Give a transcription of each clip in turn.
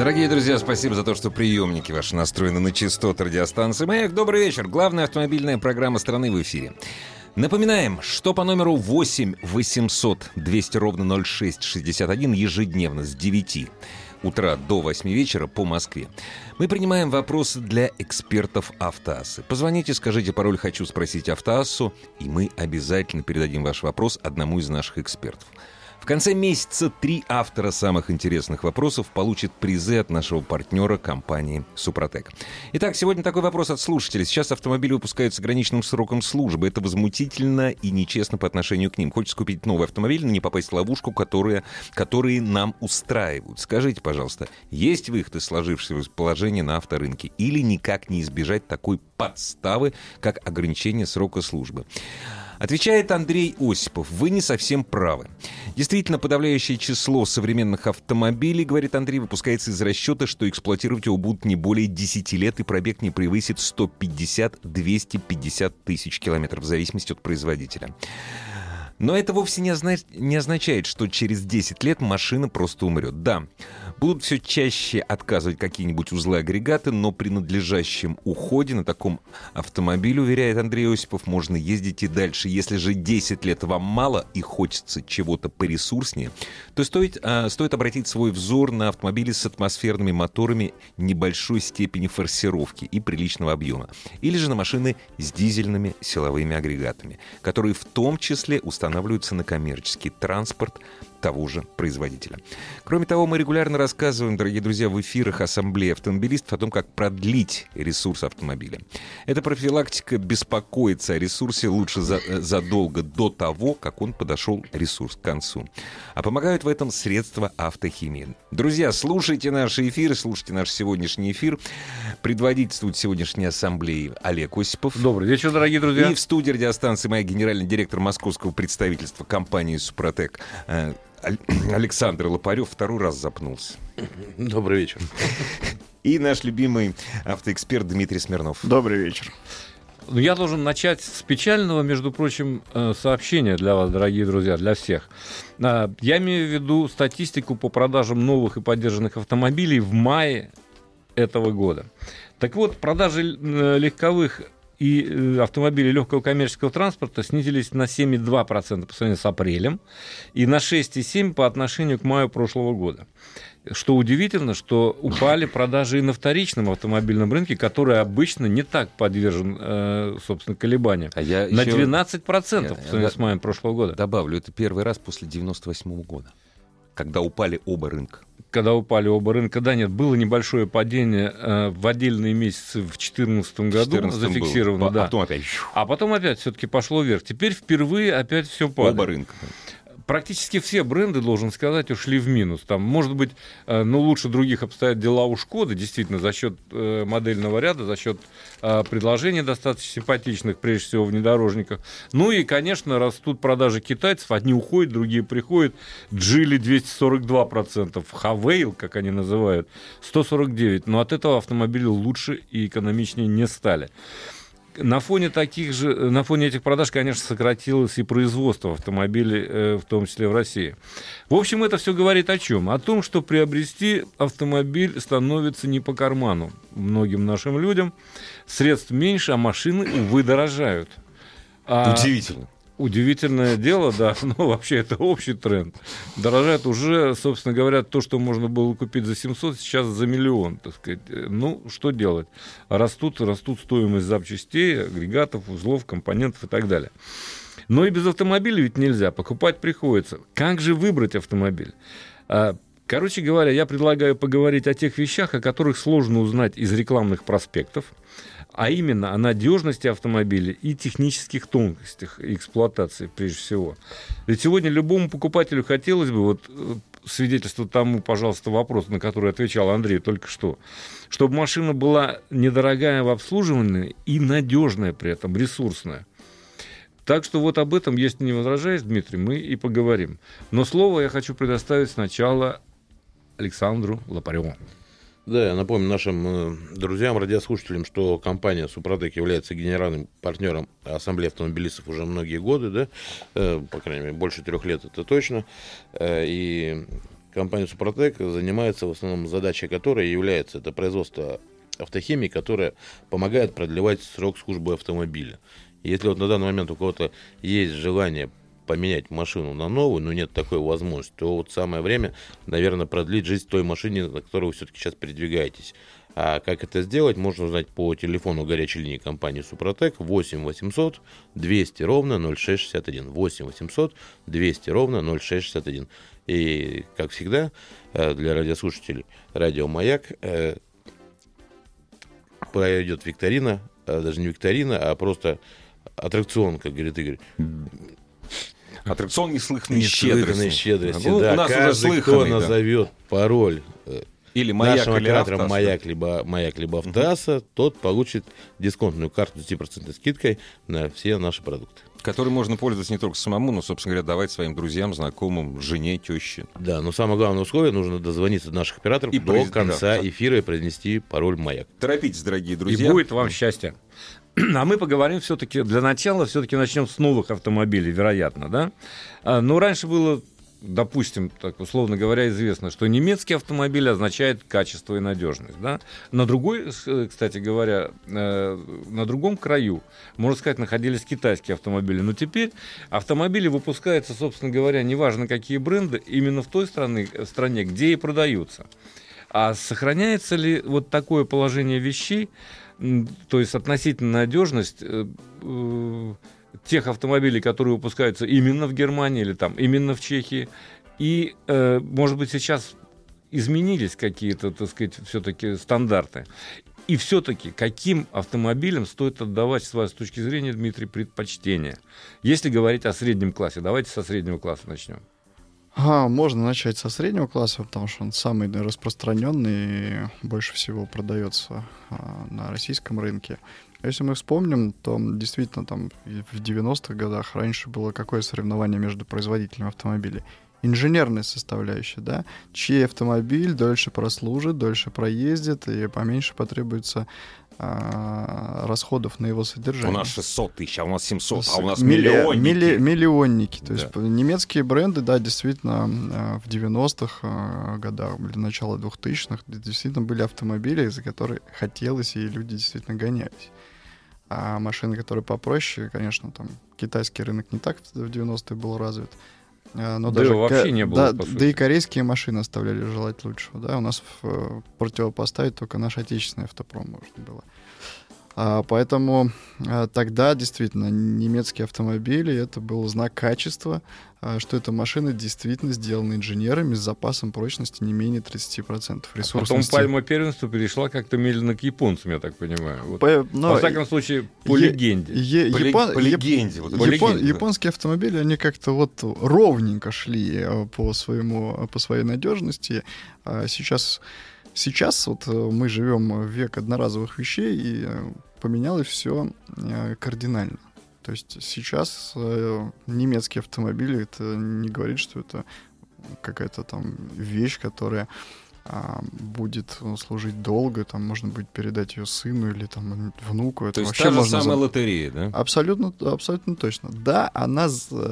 Дорогие друзья, спасибо за то, что приемники ваши настроены на частоты радиостанции «Маяк». Добрый вечер. Главная автомобильная программа страны в эфире. Напоминаем, что по номеру 8 800 200 ровно 0661 ежедневно с 9 утра до 8 вечера по Москве. Мы принимаем вопросы для экспертов Автоассы. Позвоните, скажите пароль «Хочу спросить Автоассу», и мы обязательно передадим ваш вопрос одному из наших экспертов. В конце месяца три автора самых интересных вопросов получат призы от нашего партнера компании «Супротек». Итак, сегодня такой вопрос от слушателей. Сейчас автомобили выпускают с ограниченным сроком службы. Это возмутительно и нечестно по отношению к ним. Хочется купить новый автомобиль, но не попасть в ловушку, которые, которые нам устраивают. Скажите, пожалуйста, есть выход из сложившегося положения на авторынке или никак не избежать такой подставы, как ограничение срока службы? Отвечает Андрей Осипов. Вы не совсем правы. Действительно, подавляющее число современных автомобилей, говорит Андрей, выпускается из расчета, что эксплуатировать его будут не более 10 лет и пробег не превысит 150-250 тысяч километров в зависимости от производителя. Но это вовсе не, озна... не означает, что через 10 лет машина просто умрет. Да, будут все чаще отказывать какие-нибудь узлы-агрегаты, но при надлежащем уходе на таком автомобиле, уверяет Андрей Осипов, можно ездить и дальше. Если же 10 лет вам мало и хочется чего-то поресурснее, то стоит, а, стоит обратить свой взор на автомобили с атмосферными моторами небольшой степени форсировки и приличного объема. Или же на машины с дизельными силовыми агрегатами, которые в том числе устанавливаются устанавливаются на коммерческий транспорт того же производителя. Кроме того, мы регулярно рассказываем, дорогие друзья, в эфирах Ассамблеи автомобилистов о том, как продлить ресурс автомобиля. Эта профилактика беспокоится о ресурсе лучше за, э, задолго до того, как он подошел ресурс к концу. А помогают в этом средства автохимии. Друзья, слушайте наши эфиры, слушайте наш сегодняшний эфир. Предводительствует сегодняшней ассамблеи Олег Осипов. Добрый вечер, дорогие друзья. И в студии радиостанции моя генеральный директор московского представительства компании «Супротек» э, Александр Лопарев второй раз запнулся. Добрый вечер. И наш любимый автоэксперт Дмитрий Смирнов. Добрый вечер. Ну, я должен начать с печального, между прочим, э, сообщения для вас, дорогие друзья, для всех. А, я имею в виду статистику по продажам новых и поддержанных автомобилей в мае этого года. Так вот, продажи э, легковых и э, автомобили легкого коммерческого транспорта снизились на 7,2% по сравнению с апрелем и на 6,7% по отношению к маю прошлого года. Что удивительно, что упали продажи и на вторичном автомобильном рынке, который обычно не так подвержен, э, собственно, колебаниям. А я на еще... 12% по сравнению с маем прошлого года. Добавлю, это первый раз после 98 года, когда упали оба рынка когда упали оба рынка, да, нет, было небольшое падение э, в отдельные месяцы в 2014 году 14 зафиксировано, был. да. А потом опять. А потом опять все-таки пошло вверх. Теперь впервые опять все падает. Оба рынка практически все бренды, должен сказать, ушли в минус. Там, может быть, э, ну, лучше других обстоят дела у Шкоды, действительно, за счет э, модельного ряда, за счет э, предложений достаточно симпатичных, прежде всего, внедорожниках. Ну и, конечно, растут продажи китайцев, одни уходят, другие приходят. Джили 242%, Хавейл, как они называют, 149%. Но от этого автомобили лучше и экономичнее не стали. На фоне таких же, на фоне этих продаж, конечно, сократилось и производство автомобилей, э, в том числе в России. В общем, это все говорит о чем? О том, что приобрести автомобиль становится не по карману многим нашим людям. Средств меньше, а машины, увы, дорожают. А... Удивительно. Удивительное дело, да, но вообще это общий тренд. Дорожает уже, собственно говоря, то, что можно было купить за 700, сейчас за миллион, так сказать. Ну, что делать? Растут, растут стоимость запчастей, агрегатов, узлов, компонентов и так далее. Но и без автомобиля ведь нельзя, покупать приходится. Как же выбрать автомобиль? А, короче говоря, я предлагаю поговорить о тех вещах, о которых сложно узнать из рекламных проспектов, а именно о надежности автомобиля и технических тонкостях эксплуатации прежде всего. Ведь сегодня любому покупателю хотелось бы вот свидетельство тому, пожалуйста, вопрос, на который отвечал Андрей только что. Чтобы машина была недорогая в обслуживании и надежная при этом, ресурсная. Так что вот об этом, если не возражаешь, Дмитрий, мы и поговорим. Но слово я хочу предоставить сначала Александру Лопареву. Да, я напомню нашим э, друзьям, радиослушателям, что компания «Супротек» является генеральным партнером Ассамблеи автомобилистов уже многие годы, да, э, по крайней мере, больше трех лет это точно. Э, и компания «Супротек» занимается в основном задачей которой является это производство автохимии, которая помогает продлевать срок службы автомобиля. Если вот на данный момент у кого-то есть желание поменять машину на новую, но нет такой возможности, то вот самое время, наверное, продлить жизнь той машине, на которой вы все-таки сейчас передвигаетесь. А как это сделать, можно узнать по телефону горячей линии компании Супротек 8 800 200 ровно 0661. 8 800 200 ровно 0661. И, как всегда, э, для радиослушателей радио «Маяк» э, пройдет викторина, э, даже не викторина, а просто аттракцион, как говорит Игорь. Аттракцион неслыханной Неслыханной щедрости. Ну, да. у нас Каждый, уже кто слыханный, да. назовет пароль э, Или маяк, нашего или оператора Автоаса. маяк либо маяк либо автоаса, тот получит дисконтную карту с 10% скидкой на все наши продукты. Которой можно пользоваться не только самому, но, собственно говоря, давать своим друзьям, знакомым, жене, теще. Да, но самое главное условие нужно дозвониться до наших операторов И до произ- конца да. эфира и произнести пароль маяк. Торопитесь, дорогие друзья. И будет вам счастье. А мы поговорим все-таки, для начала все-таки начнем с новых автомобилей, вероятно, да? А, Ну, раньше было, допустим, так условно говоря, известно, что немецкий автомобиль означает качество и надежность, да? На другой, э, кстати говоря, э, на другом краю, можно сказать, находились китайские автомобили. Но теперь автомобили выпускаются, собственно говоря, неважно какие бренды, именно в той стране, стране где и продаются. А сохраняется ли вот такое положение вещей, то есть относительно надежность э, э, тех автомобилей, которые выпускаются именно в Германии или там именно в Чехии, и, э, может быть, сейчас изменились какие-то, так сказать, все-таки стандарты. И все-таки каким автомобилям стоит отдавать, с вашей точки зрения, Дмитрий, предпочтение? Если говорить о среднем классе, давайте со среднего класса начнем. А, можно начать со среднего класса, потому что он самый распространенный и больше всего продается а, на российском рынке. Если мы вспомним, то действительно там в 90-х годах раньше было какое соревнование между производителями автомобилей? Инженерная составляющая, да? Чей автомобиль дольше прослужит, дольше проездит и поменьше потребуется а, расходов на его содержание. У нас 600 тысяч, а у нас 700, а у нас Милли- миллионники. милли- миллионники. То Да. есть немецкие бренды, да, действительно, э, в 90-х э, годах, или начало 2000-х, д- действительно были автомобили, за которые хотелось, и люди действительно гонялись. А машины, которые попроще, конечно, там китайский рынок не так в 90-е был развит. Э, Но Да даже вообще ко- не было, Да, да и корейские машины оставляли желать лучшего. Да, у нас в- противопоставить только наш отечественный автопром можно было. А, поэтому а, тогда действительно немецкие автомобили это был знак качества, а, что эта машина действительно сделана инженерами с запасом прочности не менее 30% А Потом ресурсности. пальма первенства перешла как-то медленно к японцам, я так понимаю. Вот. По- но Во всяком случае, по е- легенде. е- По, япон- по легенде. вот По Япон- легенде, да. японские автомобили, они как-то вот ровненько шли по своему, по своей надежности. А сейчас, сейчас вот э, мы живем в век одноразовых вещей, и э, поменялось все кардинально. То есть сейчас э, немецкие автомобили, это не говорит, что это какая-то там вещь, которая а, будет э, служить долго, там можно будет передать ее сыну или там внуку. Это То есть та же можно самая за- лотерея, да? Абсолютно, абсолютно точно. Да, она,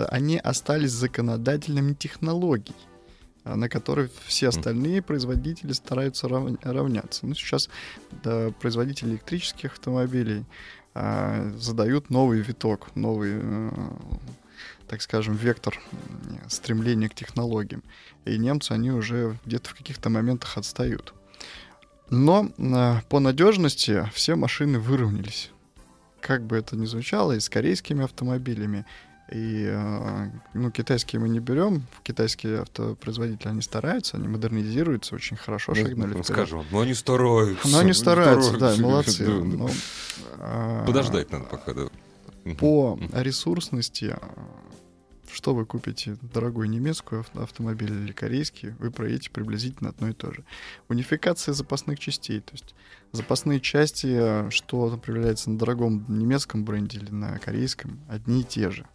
они остались законодателями технологий, а, на которые все остальные производители стараются рав- равняться. Ну, сейчас да, производители электрических автомобилей а, задают новый виток, новый, э, так скажем, вектор м, стремления к технологиям. И немцы, они уже где-то в каких-то моментах отстают. Но а, по надежности все машины выровнялись как бы это ни звучало, и с корейскими автомобилями, и э, ну, китайские мы не берем. Китайские автопроизводители, они стараются, они модернизируются, очень хорошо шагнули Ну, скажем, ну они стараются. Но они стараются, да, стараются. молодцы. Да, да. но, а, Подождать надо пока, да. По ресурсности, что вы купите, дорогой немецкий автомобиль или корейский, вы проедете приблизительно одно и то же. Унификация запасных частей, то есть запасные части, что проявляется на дорогом немецком бренде или на корейском, одни и те же.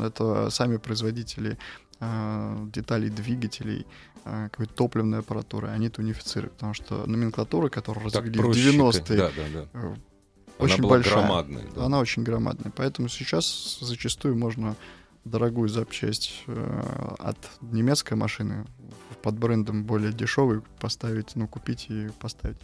Это сами производители э, деталей двигателей, э, какой-то топливной аппаратуры, они это унифицируют, потому что номенклатура, которую развели в 90-е, да, да, да. Э, очень Она большая. громадная. да. Она очень громадная. Поэтому сейчас зачастую можно дорогую запчасть от немецкой машины под брендом более дешевый поставить, ну, купить и поставить.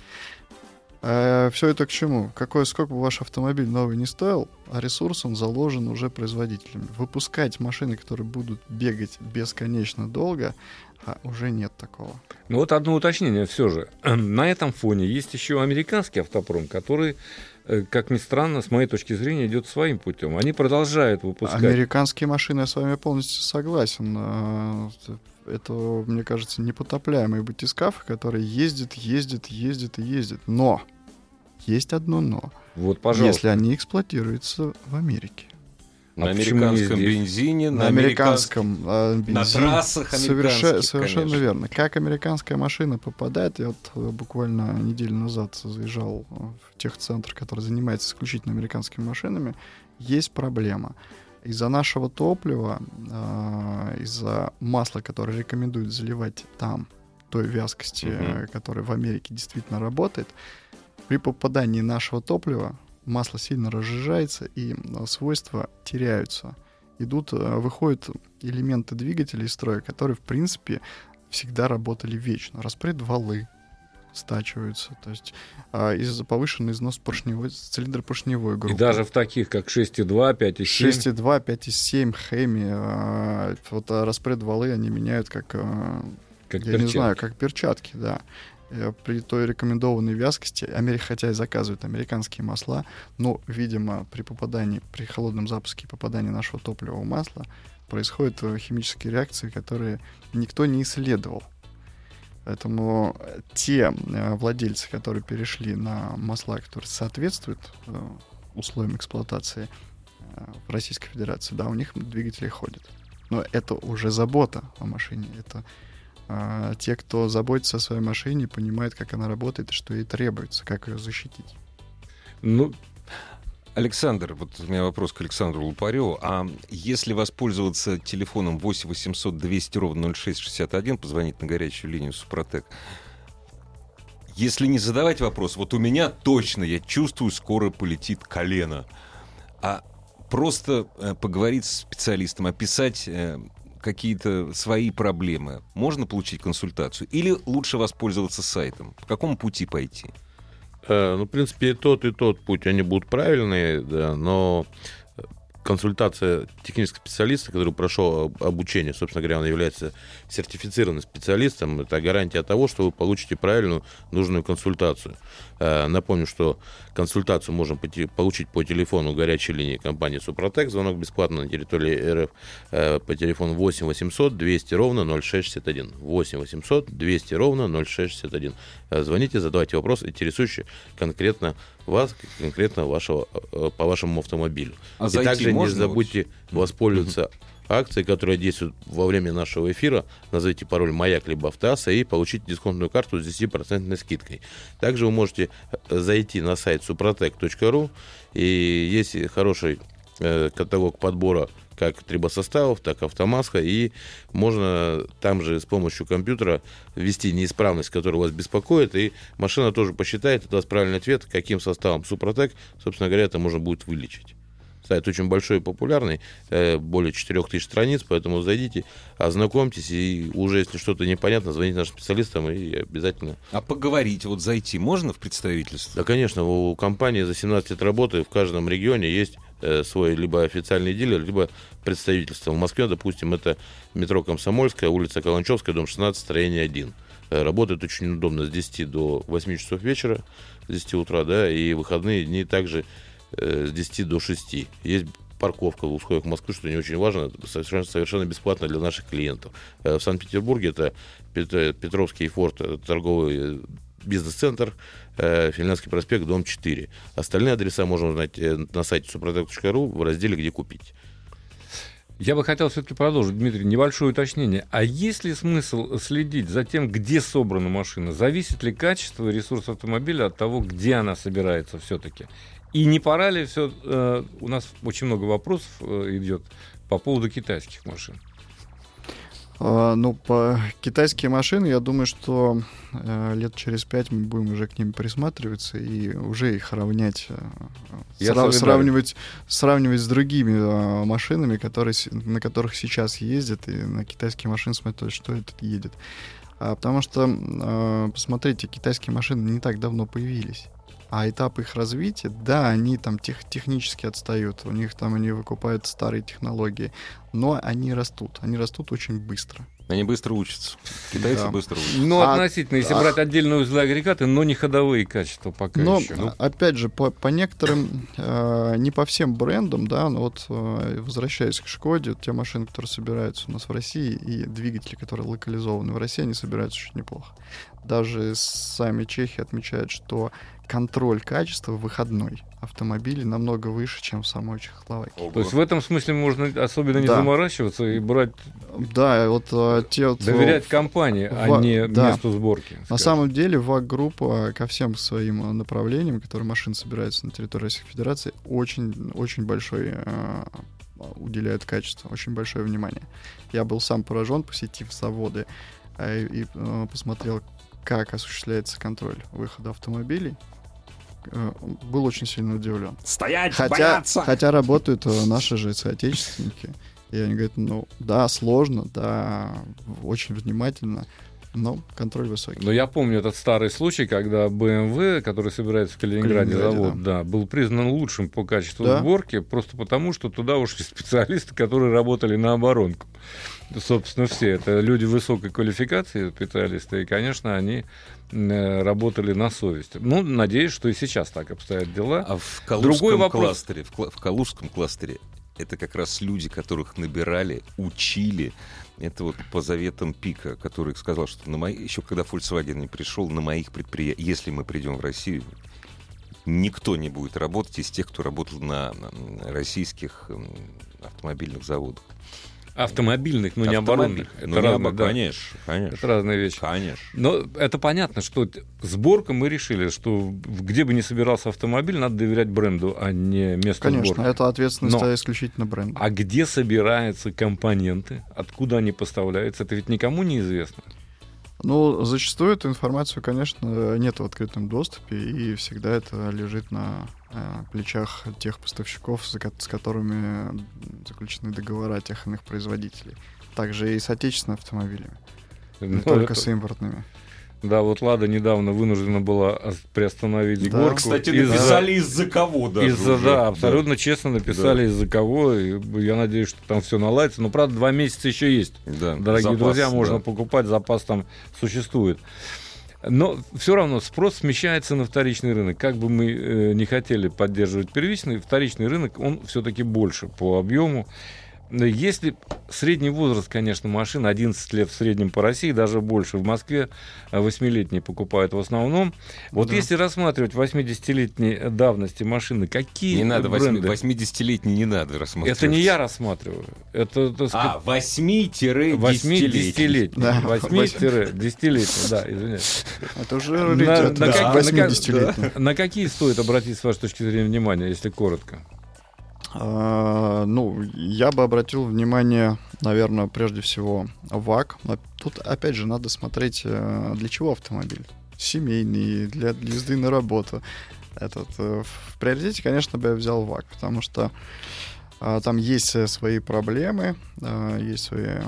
Все это к чему? Какой, сколько бы ваш автомобиль новый не стоил, а ресурс он заложен уже производителями. Выпускать машины, которые будут бегать бесконечно долго, а уже нет такого. Ну вот одно уточнение все же. На этом фоне есть еще американский автопром, который, э, как ни странно, с моей точки зрения, идет своим путем. Они продолжают выпускать. Американские машины, я с вами полностью согласен. А, Это, мне кажется, непотопляемый батискаф, который ездит, ездит, ездит и ездит. Но есть одно но. Вот, пожалуйста. Если они эксплуатируются в Америке. На А почему не американском бензине, На американском э, На бензине. трассах Соверше- американских, Совершенно конечно. верно. Как американская машина попадает, я вот э, буквально неделю назад заезжал э, в техцентр, который занимается исключительно американскими машинами, есть проблема. Из-за нашего топлива, э, из-за масла, которое рекомендуют заливать там, той вязкости, э, которая в Америке действительно работает, при попадании нашего топлива масло сильно разжижается и э, свойства теряются. Идут, э, выходят элементы двигателя из строя, которые, в принципе, всегда работали вечно. Распред валы стачиваются, то есть а, из-за повышенный износ поршневой, цилиндра поршневой группы. И даже в таких, как 6.2, 5.7. 6,2, 5,7, Хэми, а, вот а, распред валы они меняют как, а, как я не перчатки. знаю, как перчатки, да. При той рекомендованной вязкости, Амери- хотя и заказывают американские масла, но, видимо, при попадании, при холодном запуске и попадании нашего топлива в масло происходят э, химические реакции, которые никто не исследовал. Поэтому э, те э, владельцы, которые перешли на масла, которые соответствуют э, условиям эксплуатации в Российской Федерации, да, у них двигатели ходят. Но это уже забота о машине. Это а, те, кто заботится о своей машине, понимают, как она работает что ей требуется, как ее защитить. Ну, Александр, вот у меня вопрос к Александру Лупареву. А если воспользоваться телефоном 8 800 200 ровно 0661, позвонить на горячую линию Супротек, если не задавать вопрос, вот у меня точно, я чувствую, скоро полетит колено, а просто э, поговорить с специалистом, описать э, какие-то свои проблемы, можно получить консультацию? Или лучше воспользоваться сайтом? По какому пути пойти? Э, Ну, в принципе, и тот, и тот путь, они будут правильные, да, но консультация технического специалиста, который прошел об- обучение, собственно говоря, он является сертифицированным специалистом, это гарантия того, что вы получите правильную, нужную консультацию. Э, Напомню, что консультацию можно получить по телефону горячей линии компании Супротек, звонок бесплатно на территории РФ э, по телефону 8 800 200 ровно 0661. 8 800 200 ровно 0661. Э, Звоните, задавайте вопрос, интересующий конкретно вас, конкретно вашего, по вашему автомобилю. А И зайти также не забудьте воспользоваться акцией, которая действует во время нашего эфира. Назовите пароль «Маяк» либо «Автоасса» и получите дисконтную карту с 10% скидкой. Также вы можете э, зайти на сайт suprotec.ru и есть хороший э, каталог подбора как трибосоставов, так и автомаска, и можно там же с помощью компьютера ввести неисправность, которая вас беспокоит, и машина тоже посчитает и даст правильный ответ, каким составом Супротек, собственно говоря, это можно будет вылечить. Сайт очень большой и популярный, э, более 4000 страниц, поэтому зайдите, ознакомьтесь, и уже если что-то непонятно, звоните нашим специалистам, и обязательно А поговорить, вот зайти можно в представительство? да, конечно, у компании за 17 лет работы в каждом регионе есть э, свой либо официальный дилер, либо представительство. В Москве, допустим, это метро Комсомольская, улица Каланчевская, дом 16, строение 1. Э, Работает очень удобно с 10 до 8 часов вечера, с 10 утра, да, и выходные дни также э, с 10 до 6. Есть парковка в условиях Москвы, что не очень важно, совершенно, совершенно бесплатно для наших клиентов. Э, В Санкт-Петербурге это Пет- Петровский форт, э, торговый бизнес-центр, э, Финляндский проспект, дом 4. Остальные адреса можно узнать на сайте suprotec.ru в разделе «Где купить». Я бы хотел все-таки продолжить, Дмитрий, небольшое уточнение. А есть ли смысл следить за тем, где собрана машина? Зависит ли качество и ресурс автомобиля от того, где она собирается все-таки? И не пора ли все... Э, у нас очень много вопросов э, идет по поводу китайских машин. А, ну, по китайские машины, я думаю, что э, лет через пять мы будем уже к ним присматриваться и уже их равнять, э, Я сра- сравнивать, сравнивать с другими э, машинами, которые, на которых сейчас ездят, и на китайские машины смотреть, что этот едет. А, потому что, э, посмотрите, китайские машины не так давно появились. А этап их развития, да, они там тех, технически отстают, у них там они выкупают старые технологии, но они растут, они растут очень быстро. Они быстро учатся. Китайцы Да. быстро учатся. Ну, А- относительно, если а- брать отдельные узлы агрегаты, но не ходовые качества пока Но, еще. а- опять же, по, по некоторым, э, не по всем брендам, да, но вот э, возвращаясь к Шкоде, те машины, которые собираются у нас в России, и двигатели, которые локализованы в России, они собираются очень неплохо. Даже сами чехи отмечают, что контроль качества выходной автомобилей намного выше, чем в самой Чехословакии. То есть в этом смысле можно особенно не Да. заморачиваться и брать, Да, вот э, те вот... э, доверять компании, а Ва- не да. месту сборки. На скажем. самом деле ВАГ-группа ко всем своим э, направлениям, которые машины собираются на территории Российской Федерации, очень, очень большой э, уделяет качеству, очень большое внимание. Я был сам поражен, посетив заводы э, и э, посмотрел, как осуществляется контроль выхода автомобилей. Э, был очень сильно удивлен. Стоять, Хотя, хотя работают э, наши же соотечественники. И они говорят, ну да, сложно, да, очень внимательно, но контроль высокий. Но я помню этот старый случай, когда BMW, который собирается в Калининграде, Калининграде, завод, да. был признан лучшим по качеству Да. сборки, просто потому, что туда ушли специалисты, которые работали на оборонку. Собственно, все. Это люди высокой квалификации, специалисты, и, конечно, они работали на совесть. Ну, надеюсь, что и сейчас так обстоят дела. А в Калужском Другой вопрос. кластере, в, в Калужском кластере это как раз люди, которых набирали, учили. Это вот по заветам Пика, который сказал, что на мои... еще когда Volkswagen не пришел, на моих предприятиях, если мы придем в Россию, никто не будет работать из тех, кто работал на, российских автомобильных заводах. Автомобильных, но не оборонных. Это, Ну, не разные, обо- да. Конечно, конечно. это разные вещи. Конечно. Но это понятно, что сборка мы решили, что где бы ни собирался автомобиль, надо доверять бренду, а не месту Конечно, сборки. это ответственность Но- исключительно бренда. А где собираются компоненты, откуда они поставляются, это ведь никому не известно. Ну, зачастую эту информацию, конечно, нет в открытом доступе, и всегда это лежит на э, плечах тех поставщиков, с которыми заключены договора тех иных производителей. Также и с отечественными автомобилями, не Ну, только это- с импортными. Да, вот Лада недавно вынуждена была ос- приостановить Да. сборку. Кстати, из-за- написали из-за кого даже. Из-за, уже. да, абсолютно честно написали, из-за кого. И я надеюсь, что там все наладится. Но, правда, два месяца еще есть. Да, Дорогие запас, друзья, можно да. покупать, запас там существует. Но все равно спрос смещается на вторичный рынок. Как бы мы э, не хотели поддерживать первичный, вторичный рынок, он все-таки больше по объему. Если средний возраст, конечно, машин 11 лет в среднем по России, даже больше. В Москве 8-летние покупают в основном. Вот Да. если рассматривать 80-летней давности машины, какие Не надо, бренды? 80-летний не надо рассматривать. Это не я рассматриваю. Это, так сказать, А, 8-10-летний. 8-10-летний. Да. 8-10-летний, да, извиняюсь. Это уже На- на как- на как- 80-летний. На какие стоит обратить, с вашей точки зрения, внимание, если коротко? А, ну, я бы обратил внимание, наверное, прежде всего, ВАК. Но Тут, опять же, надо смотреть, э, для чего автомобиль. Семейный, для, езды на работу. Этот, э, в приоритете, конечно, бы я взял ВАК, потому что а, там есть э, свои проблемы, а, есть свои,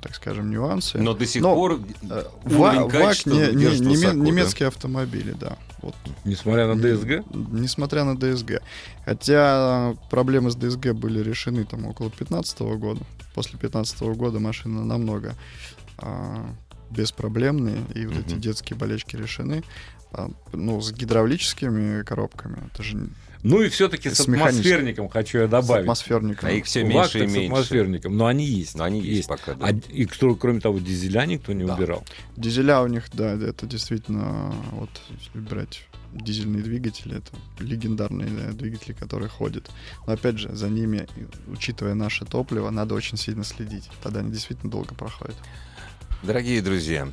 так скажем, нюансы. Но до сих Но, пор Э, уровень Ва- ВАК качества не- не- неме- высоко, да? немецкие автомобили, да. Вот Несмотря на ДСГ? Несмотря на ДСГ. Хотя проблемы с ДСГ были решены там около 15 года. После 15 года машина намного а, беспроблемные, и вот эти Мгм. детские болечки решены. А, ну, с гидравлическими коробками, это же Ну и все-таки с, С атмосферником хочу я с добавить. атмосферником. А их все меньше и актах с меньше. атмосферником, но они есть. Но они есть пока, да. А, и кто- кроме того, дизеля никто не Да. убирал. Дизеля у них, да, это действительно, вот, если брать дизельные двигатели, это легендарные да, двигатели, которые ходят. Но опять же, за ними, учитывая наше топливо, надо очень сильно следить. Тогда они действительно долго проходят. Дорогие друзья,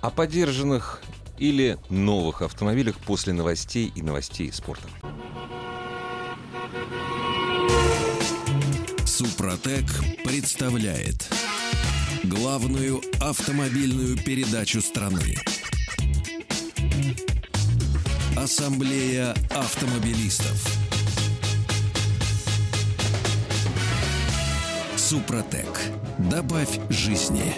о подержанных или новых автомобилях после новостей и новостей спорта. Супротек представляет главную автомобильную передачу страны. Ассамблея автомобилистов. Супротек. Добавь жизни.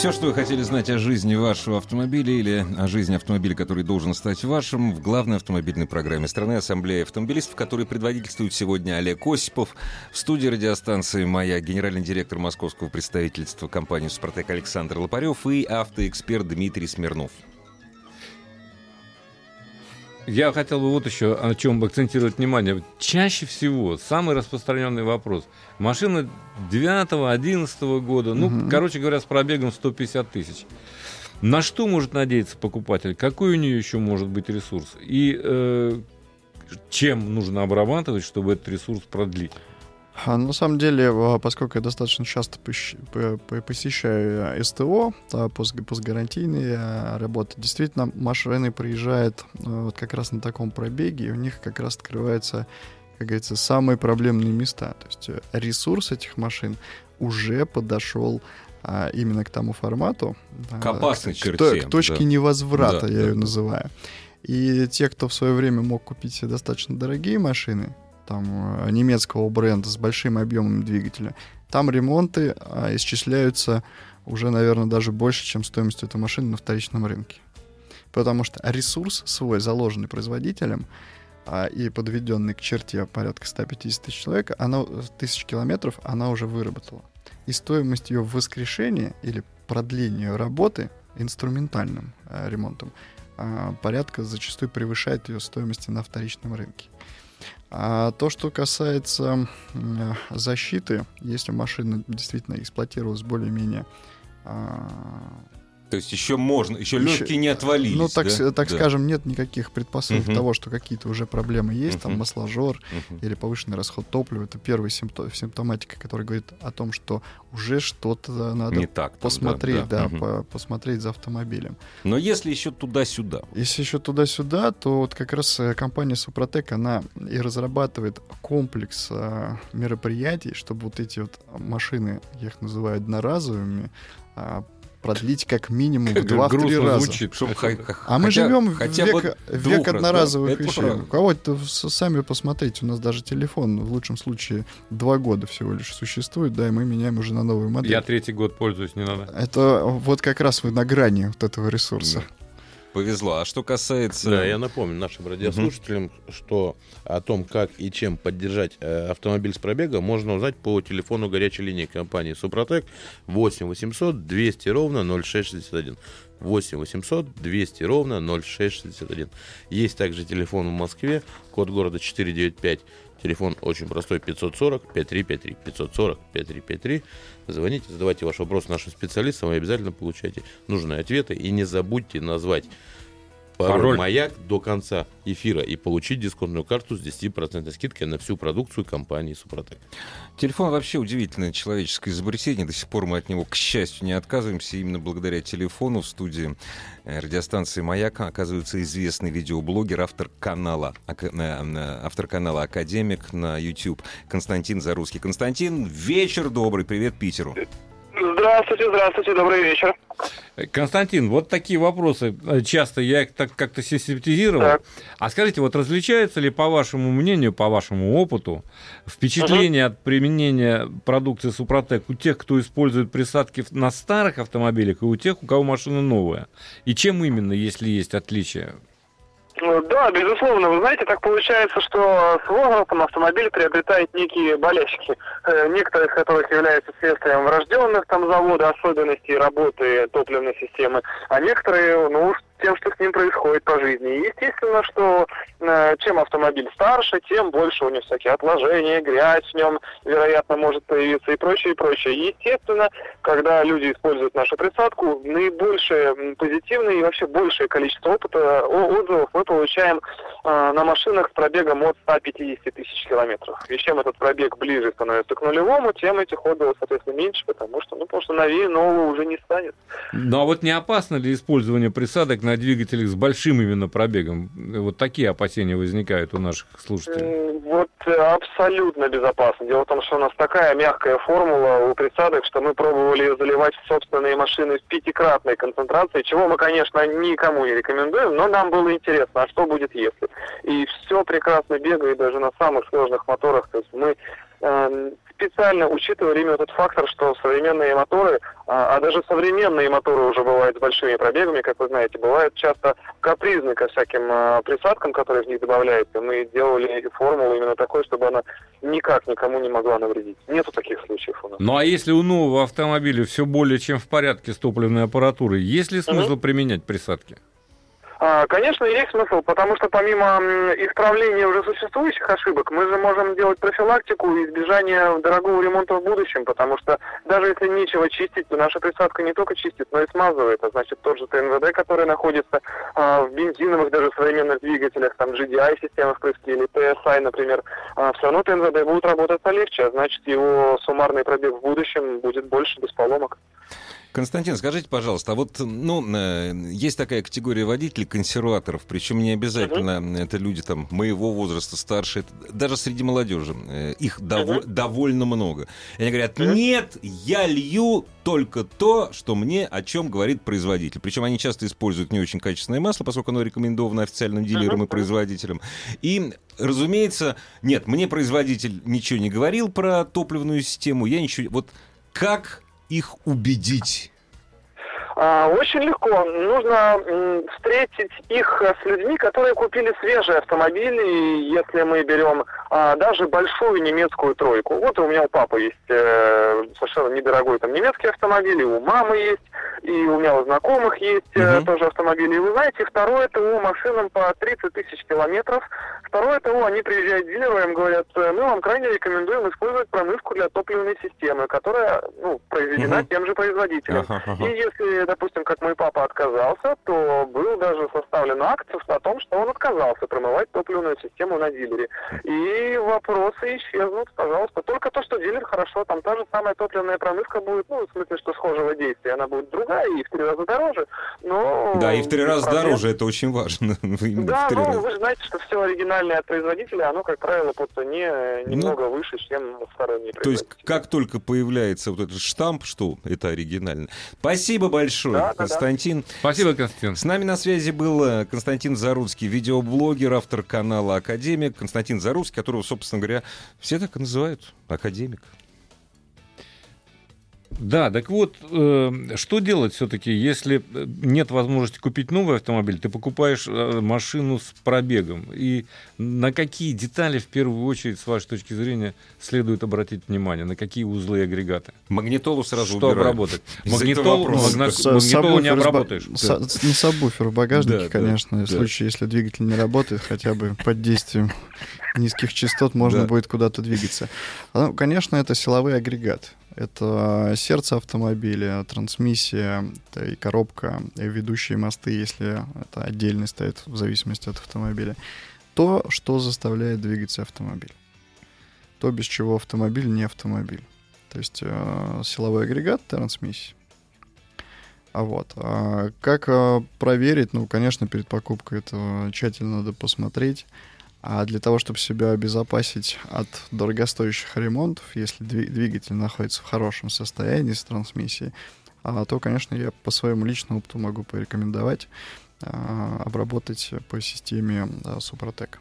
Все, что вы хотели знать о жизни вашего автомобиля или о жизни автомобиля, который должен стать вашим, в главной автомобильной программе страны Ассамблея автомобилистов, который предводительствует сегодня Олег Осипов. В студии радиостанции «Моя» генеральный директор московского представительства компании «Супротек» Александр Лопарев и автоэксперт Дмитрий Смирнов. Я хотел бы вот еще о чем акцентировать внимание. Чаще всего самый распространенный вопрос. Машина 9-11 года, ну, Мгм. короче говоря, с пробегом 150 тысяч. На что может надеяться покупатель? Какой у нее еще может быть ресурс? И э, чем нужно обрабатывать, чтобы этот ресурс продлить? А, на самом деле, поскольку я достаточно часто посещаю а, СТО, пост- постгарантийные а, работы, действительно, машины приезжают а, вот как раз на таком пробеге, и у них как раз открываются, как говорится, самые проблемные места. То есть э, ресурс этих машин уже подошел а, именно к тому формату. К опасной к- черте, к точке да. невозврата, Да, я да, ее да. называю. И те, кто в свое время мог купить достаточно дорогие машины, там э, немецкого бренда с большим объемом двигателя, там ремонты а, исчисляются уже, наверное, даже больше, чем стоимость этой машины на вторичном рынке. Потому что ресурс свой, заложенный производителем а, и подведенный к черте порядка 150 тысяч человек, она, тысяч километров, она уже выработала. И стоимость ее воскрешения или продления работы инструментальным а, ремонтом а, порядка зачастую превышает ее стоимости на вторичном рынке. А то, что касается защиты, если машина действительно эксплуатировалась более-менее а, То есть еще можно, еще Еще- легкие не отвалились. ну, так, да? так Да. скажем, нет никаких предпосылок Мгм. того, что какие-то уже проблемы есть, там Мгм. масложор Мгм. или повышенный расход топлива. Это первая симптом, симптоматика, которая говорит о том, что уже что-то надо Не так. там, посмотреть, да, Мгм. по- посмотреть за автомобилем. Но если еще туда-сюда, Если еще туда-сюда, то вот как раз э, компания Супротек, она и разрабатывает комплекс э, мероприятий, чтобы вот эти вот машины, я их называю одноразовыми, а, продлить как минимум в Как 2-3 грустно раза. звучит. Чтоб Это- ха- ха- А мы живем в хотя век, бы век раз, одноразовых да, это вещей. У кого-то сами посмотрите, у нас даже телефон в лучшем случае два года всего лишь существует, да, и мы меняем уже на новую модель. Я третий год пользуюсь, не надо. Это вот как раз вы на грани вот этого ресурса. Повезло. А что касается... Да, я напомню нашим радиослушателям, что о том, как и чем поддержать э, автомобиль с пробега, можно узнать по телефону горячей линии компании Супротек 8 800 200 ровно 0661. 8 800 200 ровно 0661. Есть также телефон в Москве, код города 495. Телефон очень простой, 540 5353. 540 5353. Звоните, задавайте ваш вопрос нашим специалистам и обязательно получайте нужные ответы. И не забудьте назвать пароль, Пароль. «Маяк» до конца эфира и получить дисконтную карту с 10% скидкой на всю продукцию компании «Супротек». Телефон вообще удивительное человеческое изобретение. До сих пор мы от него, к счастью, не отказываемся. Именно благодаря телефону в студии э, радиостанции «Маяк» оказывается известный видеоблогер, автор канала, э, э, автор канала «Академик» на YouTube Константин Зарусский. Константин, вечер добрый. Привет Питеру. Здравствуйте, здравствуйте, добрый вечер. Э, Константин, вот такие вопросы. э, Часто я их так как-то систематизировал. Так. А скажите, вот различается ли, по вашему мнению, по вашему опыту, впечатление от применения продукции Супротек у тех, кто использует присадки на старых автомобилях, и у тех, у кого машина новая? И чем именно, если есть отличия? Ну, Да, безусловно, вы знаете, так получается, что с возрастом автомобиль приобретает некие болячки. Э, некоторые из которых являются следствием врожденных там завода особенностей работы топливной системы, а некоторые, ну, уж тем, что с ним происходит по жизни. Естественно, что э, чем автомобиль старше, тем больше у него всякие отложения, грязь в нем, вероятно, может появиться и прочее, и прочее. Естественно, когда люди используют нашу присадку, наибольшее позитивное и вообще большее количество опыта, отзывов мы получаем э, на машинах с пробегом от 150 тысяч километров. И чем этот пробег ближе становится к нулевому, тем этих отзывов, соответственно, меньше, потому что, ну, потому что новее нового уже не станет. Ну, а вот не опасно ли использование присадок на двигателях с большим именно пробегом? Вот такие опасения возникают у наших слушателей. Вот э, абсолютно безопасно. Дело в том, что у нас такая мягкая формула у присадок, что мы пробовали ее заливать в собственные машины с пятикратной концентрацией, чего мы, конечно, никому не рекомендуем, но нам было интересно, а что будет если. И все прекрасно бегает даже на самых сложных моторах. То есть мы э, специально учитывали именно тот фактор, что современные моторы, а, а даже современные моторы уже бывают с большими пробегами, как вы знаете, бывают часто капризны ко всяким а, присадкам, которые в них добавляются. Мы делали формулу именно такой, чтобы она никак никому не могла навредить. Нету таких случаев у нас. Ну а если у нового автомобиля все более чем в порядке с топливной аппаратурой, есть ли смысл угу. применять присадки? А, конечно, есть смысл, потому что помимо исправления уже существующих ошибок, мы же можем делать профилактику и избежание дорогого ремонта в будущем, потому что даже если нечего чистить, то наша присадка не только чистит, но и смазывает. А значит, тот же ТНВД, который находится а, в бензиновых даже современных двигателях, там GDI-система впрыски или TSI, например, а, все равно ТНВД будет работать полегче, а значит, его суммарный пробег в будущем будет больше без поломок. Константин, скажите, пожалуйста, а вот, ну, э, есть такая категория водителей, консерваторов, причем не обязательно uh-huh. это люди там моего возраста, старше, даже среди молодежи, э, их uh-huh. довольно много. И они говорят, нет, я лью только то, что мне о чем говорит производитель. Причем они часто используют не очень качественное масло, поскольку оно рекомендовано официальным дилерам uh-huh. и производителям. И, разумеется, нет, мне производитель ничего не говорил про топливную систему, я ничего... Вот как их убедить? А, очень легко. Нужно встретить их с людьми, которые купили свежие автомобили. Если мы берем а, даже большую немецкую тройку. Вот у меня у папы есть э, совершенно недорогой там немецкий автомобиль, и у мамы есть, и у меня у знакомых есть uh-huh. тоже автомобили. И вы знаете, второе ТО машинам по 30 тысяч километров. Второе ТО, они приезжают к дилеру, им говорят, «Э, мы вам крайне рекомендуем использовать промывку для топливной системы, которая ну, произведена uh-huh. тем же производителем. Uh-huh. И если, допустим, как мой папа отказался, то был даже составлен акт о том, что он отказался промывать топливную систему на дилере. И вопросы исчезнут, пожалуйста. Только то, что дилер хорошо, там та же самая топливная промывка будет, ну, в смысле, что схожего действия, она будет другая и в три раза дороже, но... Да, и в три раза проблем. дороже, это очень важно. да, ну, раза. вы же знаете, что все оригинальное от производителя, оно, как правило, по цене немного ну, выше, чем сторонние То есть, как только появляется вот этот штамп, что это оригинально. Спасибо большое, да, Константин. Да, да. Спасибо, Константин. С нами на связи был э, Константин Заруцкий, видеоблогер, автор канала «Академик». Константин Заруцкий, которого, собственно говоря, все так и называют, академик. Да, так вот, э, что делать все-таки, если нет возможности купить новый автомобиль, ты покупаешь э, машину с пробегом, и на какие детали, в первую очередь, с вашей точки зрения, следует обратить внимание, на какие узлы и агрегаты? Магнитолу сразу Что убираем. обработать? Магнитолу, магнитолу не обработаешь. Не сабвуфер в багажнике, конечно, в случае, если двигатель не работает, хотя бы под действием низких частот можно будет куда-то двигаться. Ну, конечно, это силовой агрегат. Это сердце автомобиля, трансмиссия, и коробка, и ведущие мосты, если это отдельно стоит в зависимости от автомобиля. То, что заставляет двигаться автомобиль. То, без чего автомобиль не автомобиль. То есть э, силовой агрегат, трансмиссия. А вот. А как э, проверить? Ну, конечно, перед покупкой это тщательно надо посмотреть. А для того, чтобы себя обезопасить от дорогостоящих ремонтов, если двигатель находится в хорошем состоянии с трансмиссией, а, то, конечно, я по своему личному опыту могу порекомендовать а, обработать по системе Супротек.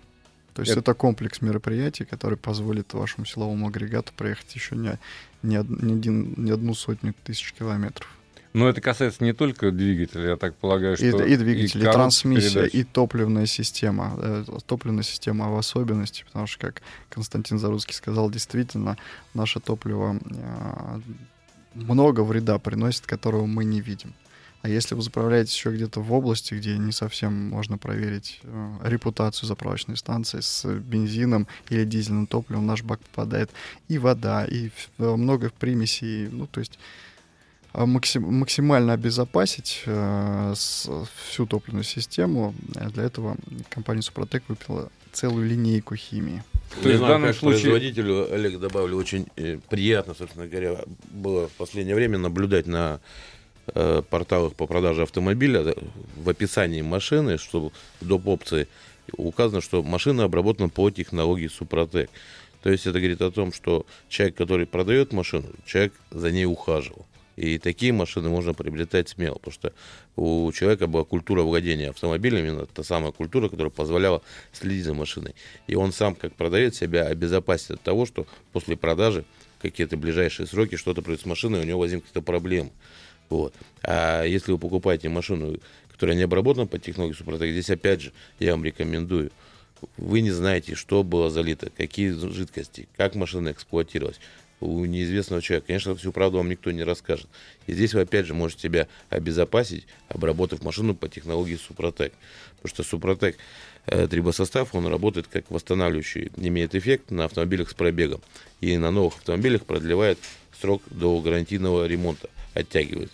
То есть это... это комплекс мероприятий, который позволит вашему силовому агрегату проехать еще не, не, не, один, не одну сотню тысяч километров. Но это касается не только двигателя, я так полагаю, что и, и двигатель, и, коробка трансмиссия, передач. и топливная система. Э, Топливная система в особенности, потому что, как Константин Заруцкий сказал, действительно, наше топливо э, много вреда приносит, которого мы не видим. А если вы заправляете еще где-то в области, где не совсем можно проверить э, репутацию заправочной станции с бензином или дизельным топливом, в наш бак попадает и вода, и в- много примесей. Ну, то есть максимально обезопасить э, всю топливную систему. Для этого компания Супротек выпила целую линейку химии. То Не есть в данном случае- производителю, Олег, добавлю, очень э, приятно, собственно говоря, было в последнее время наблюдать на э, порталах по продаже автомобиля в описании машины, что в доп. опции указано, что машина обработана по технологии Супротек. То есть это говорит о том, что человек, который продает машину, человек за ней ухаживал. И такие машины можно приобретать смело, потому что у человека была культура владения автомобилем, именно та самая культура, которая позволяла следить за машиной. И он сам, как продавец, себя обезопасит от того, что после продажи какие-то ближайшие сроки что-то происходит с машиной, у него возникнут какие-то проблемы. Вот. А если вы покупаете машину, которая не обработана по технологии Супротек, здесь опять же я вам рекомендую. Вы не знаете, что было залито, какие жидкости, как машина эксплуатировалась у неизвестного человека. Конечно, всю правду вам никто не расскажет. И здесь вы опять же можете себя обезопасить, обработав машину по технологии Супротек. Потому что Супротек трибосостав, он работает как восстанавливающий, имеет эффект на автомобилях с пробегом. И на новых автомобилях продлевает срок до гарантийного ремонта, оттягивает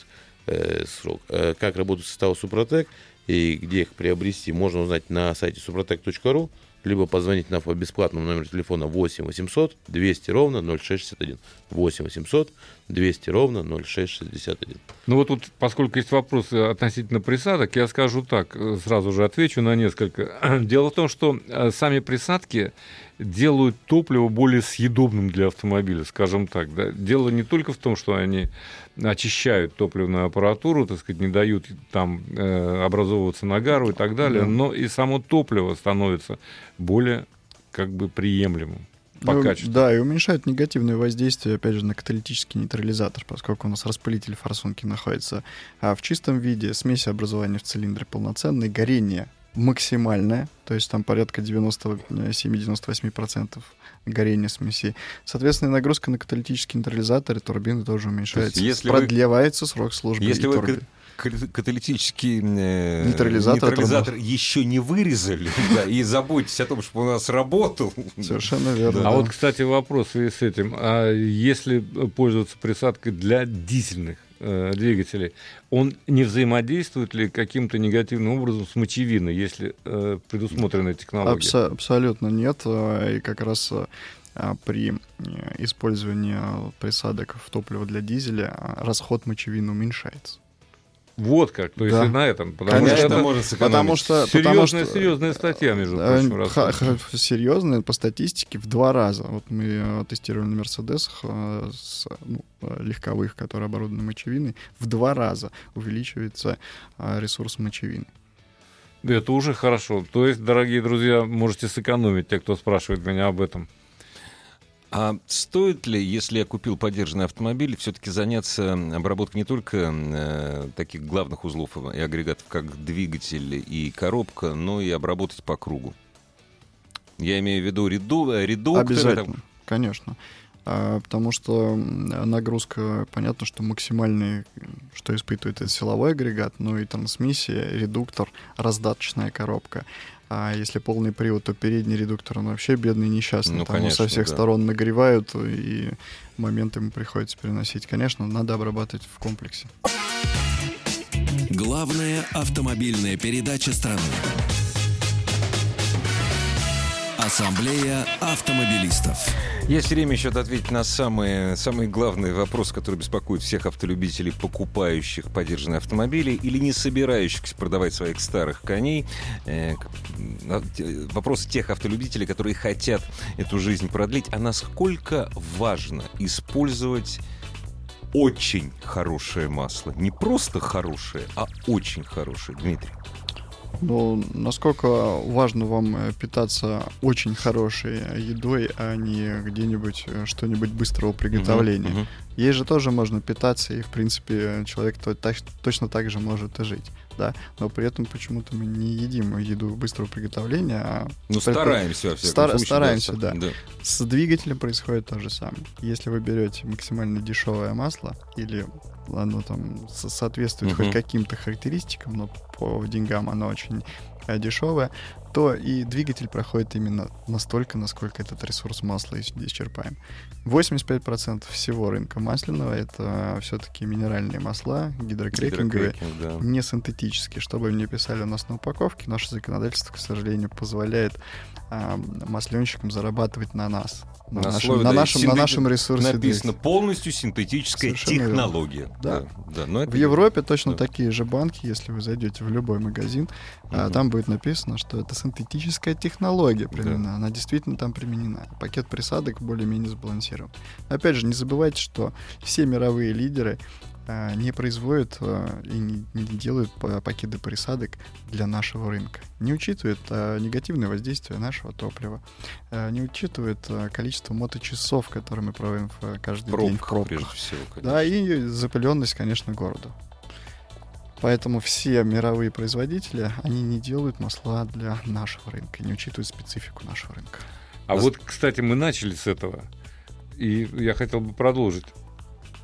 э, срок. Э, как работают составы Супротек и где их приобрести, можно узнать на сайте suprotec.ru, либо позвонить нам по бесплатному номеру телефона 8 800 200 ровно 0661. 8 800 200 ровно 0661. Ну вот тут, поскольку есть вопросы относительно присадок, я скажу так, э, сразу же отвечу на несколько. Дело в том, что э, сами присадки делают топливо более съедобным для автомобиля, скажем так. Да? Дело не только в том, что они очищают топливную аппаратуру, так сказать, не дают там э, образовываться нагару и так далее, Да. но и само топливо становится более как бы приемлемым по Ну, качеству. Да, и уменьшает негативное воздействие, опять же, на каталитический нейтрализатор, поскольку у нас распылитель форсунки находится а в чистом виде, смеси образования в цилиндре полноценные, горение максимальное, то есть там порядка 97-98% горения смеси. Соответственно, нагрузка на каталитический нейтрализатор и турбины тоже уменьшается. если вы- Продлевается срок службы Если и вы турбин. кат- каталитический э, Нейтрализатор нейтрализатор еще не вырезали, да, и заботьтесь о том, чтобы у нас работал. Совершенно верно. А да. вот, кстати, вопрос с этим. А если пользоваться присадкой для дизельных э, двигателей, он не взаимодействует ли каким-то негативным образом с мочевиной, если э, предусмотрена технология? Абсо- абсолютно нет. э, И как раз э, при э, использовании присадок в топливо для дизеля расход мочевины уменьшается. Вот как, то есть Да. и на этом. Потому Конечно, что это можно сэкономить. Потому что... потому серьезная, что, серьезная статья, между э, прочим. рассказывает. ха- серьезная по статистике в два раза. Вот мы э, тестировали на Мерседесах э, с, ну, легковых, которые оборудованы мочевиной, в два раза увеличивается ресурс мочевины. Это уже хорошо. То есть, дорогие друзья, можете сэкономить, те, кто спрашивает меня об этом. А стоит ли, если я купил поддержанный автомобиль, все-таки заняться обработкой не только э, таких главных узлов и агрегатов, как двигатель и коробка, но и обработать по кругу? Я имею в виду реду, редукторы. Обязательно, там- конечно. А, потому что нагрузка, понятно, что максимальный, что испытывает это силовой агрегат, но и трансмиссия, редуктор, раздаточная коробка. А если полный привод, то передний редуктор, он вообще бедный, несчастный. Ну, Там его со конечно, всех да. сторон нагревают, и моменты ему приходится переносить. Конечно, надо обрабатывать в комплексе. Главная автомобильная передача страны. Ассамблея автомобилистов. Есть время еще ответить на самые, самые главные вопросы, которые беспокоят всех автолюбителей, покупающих подержанные автомобили или не собирающихся продавать своих старых коней. Э, те- Вопросы тех автолюбителей, которые хотят эту жизнь продлить. А насколько важно использовать очень хорошее масло? Не просто хорошее, а очень хорошее, Дмитрий. Ну, насколько важно вам э, питаться очень хорошей едой, а не где-нибудь э, что-нибудь быстрого приготовления. Мгм, мгм. Ей же тоже можно питаться, и, в принципе, человек то, так, точно так же может и жить. Да, но при этом почему-то мы не едим еду быстрого приготовления, а Ну, стараемся, во стар- случае. стараемся, да. да. С двигателем происходит то же самое. Если вы берете максимально дешевое масло или оно там со- соответствует Мгм. хоть каким-то характеристикам, но по деньгам оно очень э, дешевое, то и двигатель проходит именно настолько, насколько этот ресурс масла ис- исчерпаем. 85% всего рынка масляного это все-таки минеральные масла, гидрокрекинговые, Гидрокрекинг, да. не синтетические. Что бы ни писали у нас на упаковке, наше законодательство, к сожалению, позволяет а, масленщикам зарабатывать на нас. На, На нашем, слове, на, да, нашем, на синтети- нашем ресурсе. Написано полностью синтетическая Совершенно верно. технология. Да. да. да, но это В Европе точно да. такие же банки, если вы зайдете в любой магазин, Мгм. там будет написано, что это синтетическая технология применена. Она действительно там применена. Пакет присадок более-менее сбалансирован. Опять же, не забывайте, что все мировые лидеры а, не производят а, и не, не делают па- пакеты присадок для нашего рынка. Не учитывают негативное воздействие нашего топлива, не учитывают количество моточасов, которые мы проводим в, каждый день в пробка, пробках. прежде всего. конечно. Да, и запыленность, конечно, города. Поэтому все мировые производители, они не делают масла для нашего рынка, не учитывают специфику нашего рынка. А вот, кстати, мы начали с этого. И я хотел бы продолжить.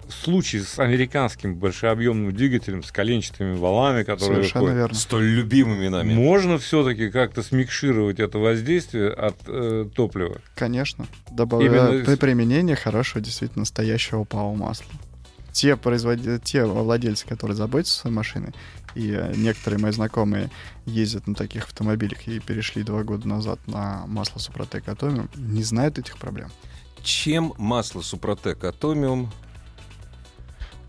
Случай с американским большеобъемным двигателем с коленчатыми валами, которые Совершенно выходят, верно. Столь любимыми нами. можно все-таки как-то смикшировать это воздействие от э, топлива? Конечно. Добавляя Именно при с- применении хорошего, действительно настоящего ПАО масла. Те, производи... те владельцы, которые заботятся о своей машиной, и э, некоторые мои знакомые ездят на таких автомобилях и перешли два года назад на масло Супротек Атомиум, не знают этих проблем. Чем масло Супротек Атомиум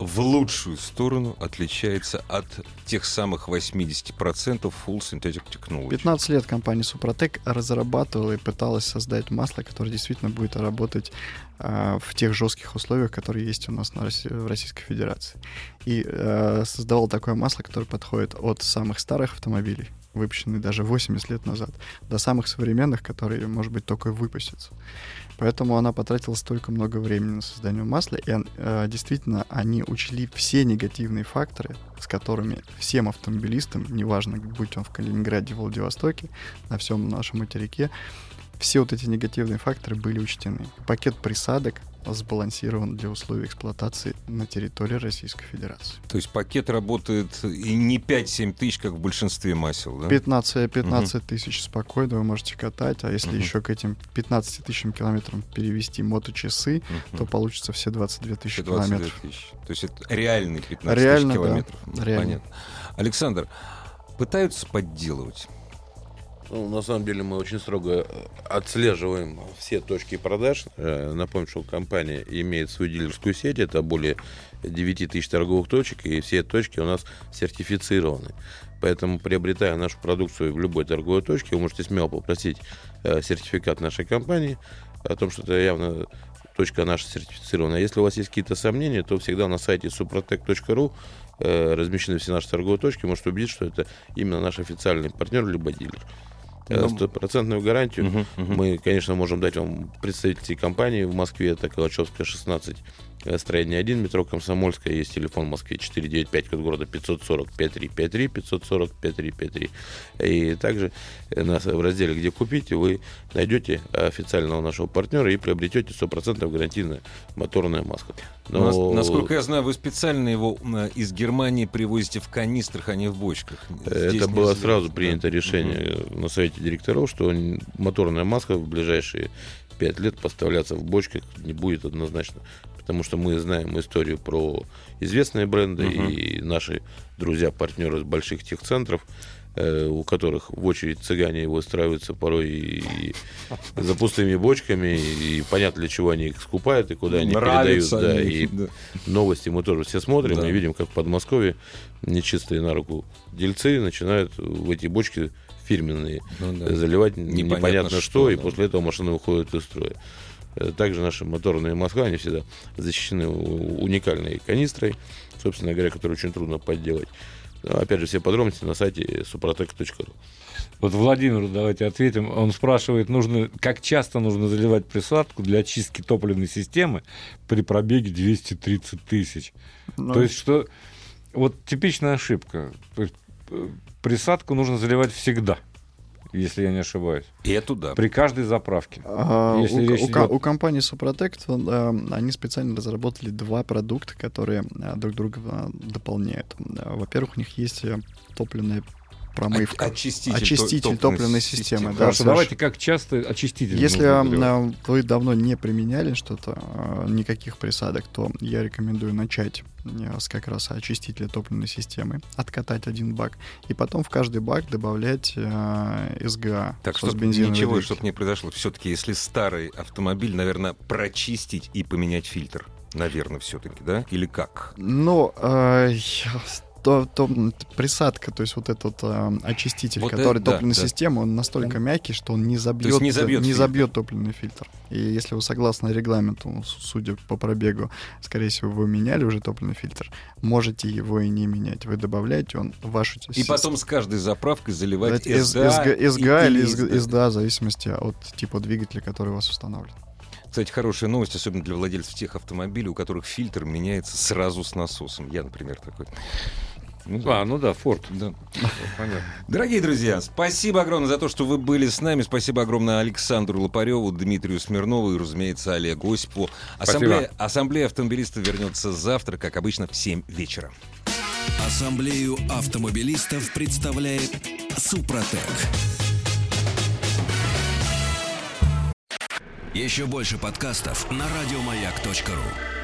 в лучшую сторону отличается от тех самых 80% Full Synthetic Technology? 15 лет компания Супротек разрабатывала и пыталась создать масло, которое действительно будет работать а, в тех жестких условиях, которые есть у нас на Росси- в Российской Федерации. И а, создавал такое масло, которое подходит от самых старых автомобилей, выпущенных даже 80 лет назад, до самых современных, которые, может быть, только выпустятся. Поэтому она потратила столько много времени на создание масла, и э, действительно они учли все негативные факторы, с которыми всем автомобилистам, неважно, будь он в Калининграде, Владивостоке, на всем нашем материке, все вот эти негативные факторы были учтены. Пакет присадок сбалансирован для условий эксплуатации на территории Российской Федерации. То есть пакет работает и не 5-7 тысяч, как в большинстве масел, да? 15, 15 тысяч спокойно вы можете катать, а если Мгм. еще к этим 15 тысячам километрам перевести моточасы, Мгм. то получится все 22 тысячи 22 километров. тысячи. То есть это реальный 15 Реально, тысяч да. километров. Реально. Понятно. Александр, пытаются подделывать. Ну, на самом деле мы очень строго э, отслеживаем все точки продаж. Э, Напомню, что компания имеет свою дилерскую сеть, это более 9 тысяч торговых точек, и все точки у нас сертифицированы. Поэтому, приобретая нашу продукцию в любой торговой точке, вы можете смело попросить э, сертификат нашей компании о том, что это явно точка наша сертифицирована. Если у вас есть какие-то сомнения, то всегда на сайте suprotec.ru размещены все наши торговые точки, можете убедить, что это именно наш официальный партнер, либо дилер. Э, Ну, Стопроцентную гарантию. Мгм, мгм. мы, конечно, можем дать вам представителей компании в Москве, это Калачевская, 16, э, строение 1, метро Комсомольская, есть телефон в Москве 495, код города 540 5353, 540 5353. И также э, нас в разделе «Где купить» вы найдете официального нашего партнера и приобретете 100% гарантийное моторное масло. Но- Нас- Насколько я знаю, вы специально его из Германии привозите в канистрах, а не в бочках. Здесь Это было сразу Да. принято решение на совете директоров, что моторная маска в ближайшие пять лет поставляться в бочках не будет однозначно. Потому что мы знаем историю про известные бренды Мгм. и наши друзья-партнеры из больших техцентров, э, у которых в очередь цыгане выстраиваются порой и за пустыми бочками, и понятно, для чего они их скупают и куда они передают. Нравится Да, они, и да. новости мы тоже все смотрим Да. и видим, как в Подмосковье нечистые на руку дельцы начинают в эти бочки фирменные Ну да. заливать Непонятно непонятно, что, что, и да. после этого машины выходят из строя. Э, Также наши моторные масла, они всегда защищены уникальной канистрой, собственно говоря, которую очень трудно подделать. Опять же, все подробности на сайте suprotec.ru. Вот Владимиру давайте ответим. Он спрашивает, нужно, как часто нужно заливать присадку для очистки топливной системы при пробеге 230 тысяч. Ну, То есть, что вот типичная ошибка. То есть, э, присадку нужно заливать всегда, если я не ошибаюсь. И эту да. При каждой заправке. А, Если у, речь у идет- у компании Suprotect э, они специально разработали два продукта, которые э, друг друга э, дополняют. Во-первых, у них есть э, топливная промывка. Очиститель, Очиститель то- топливной системы, да. Хорошо, соверш- давайте как часто очиститель Если э, вы давно не применяли что-то, э, никаких присадок, то я рекомендую начать э, с как раз очистителя топливной системы, откатать один бак, и потом в каждый бак добавлять э, СГА Так со- что ничего, чтобы не произошло. Все-таки, если старый автомобиль, наверное, прочистить и поменять фильтр. Наверное, все-таки, да? Или как? Ну, э, то, то присадка, то есть вот этот э, очиститель, Вот который это да, топливной да. системы, он настолько мягкий, что он не забьет, не забьет фильтр. забьет топливный фильтр. И если вы согласно регламенту, судя по пробегу, скорее всего, вы меняли уже топливный фильтр, можете его и не менять. Вы добавляете, он в вашу И потом с каждой заправкой заливать СГА, СГА, или СДА, в зависимости от типа двигателя, который у вас установлен. Кстати, хорошая новость, особенно для владельцев тех автомобилей, у которых фильтр меняется сразу с насосом. Я, например, такой. Ну, да. А, ну да, Форд. Да. Понятно. Дорогие друзья, спасибо огромное за то, что вы были с нами. Спасибо огромное Александру Лопареву, Дмитрию Смирнову и, разумеется, Олегу Осипову. Ассамблея, ассамблея автомобилистов вернется завтра, как обычно, в 7 вечера. Ассамблею автомобилистов представляет Супротек. Еще больше подкастов на радиомаяк.ру.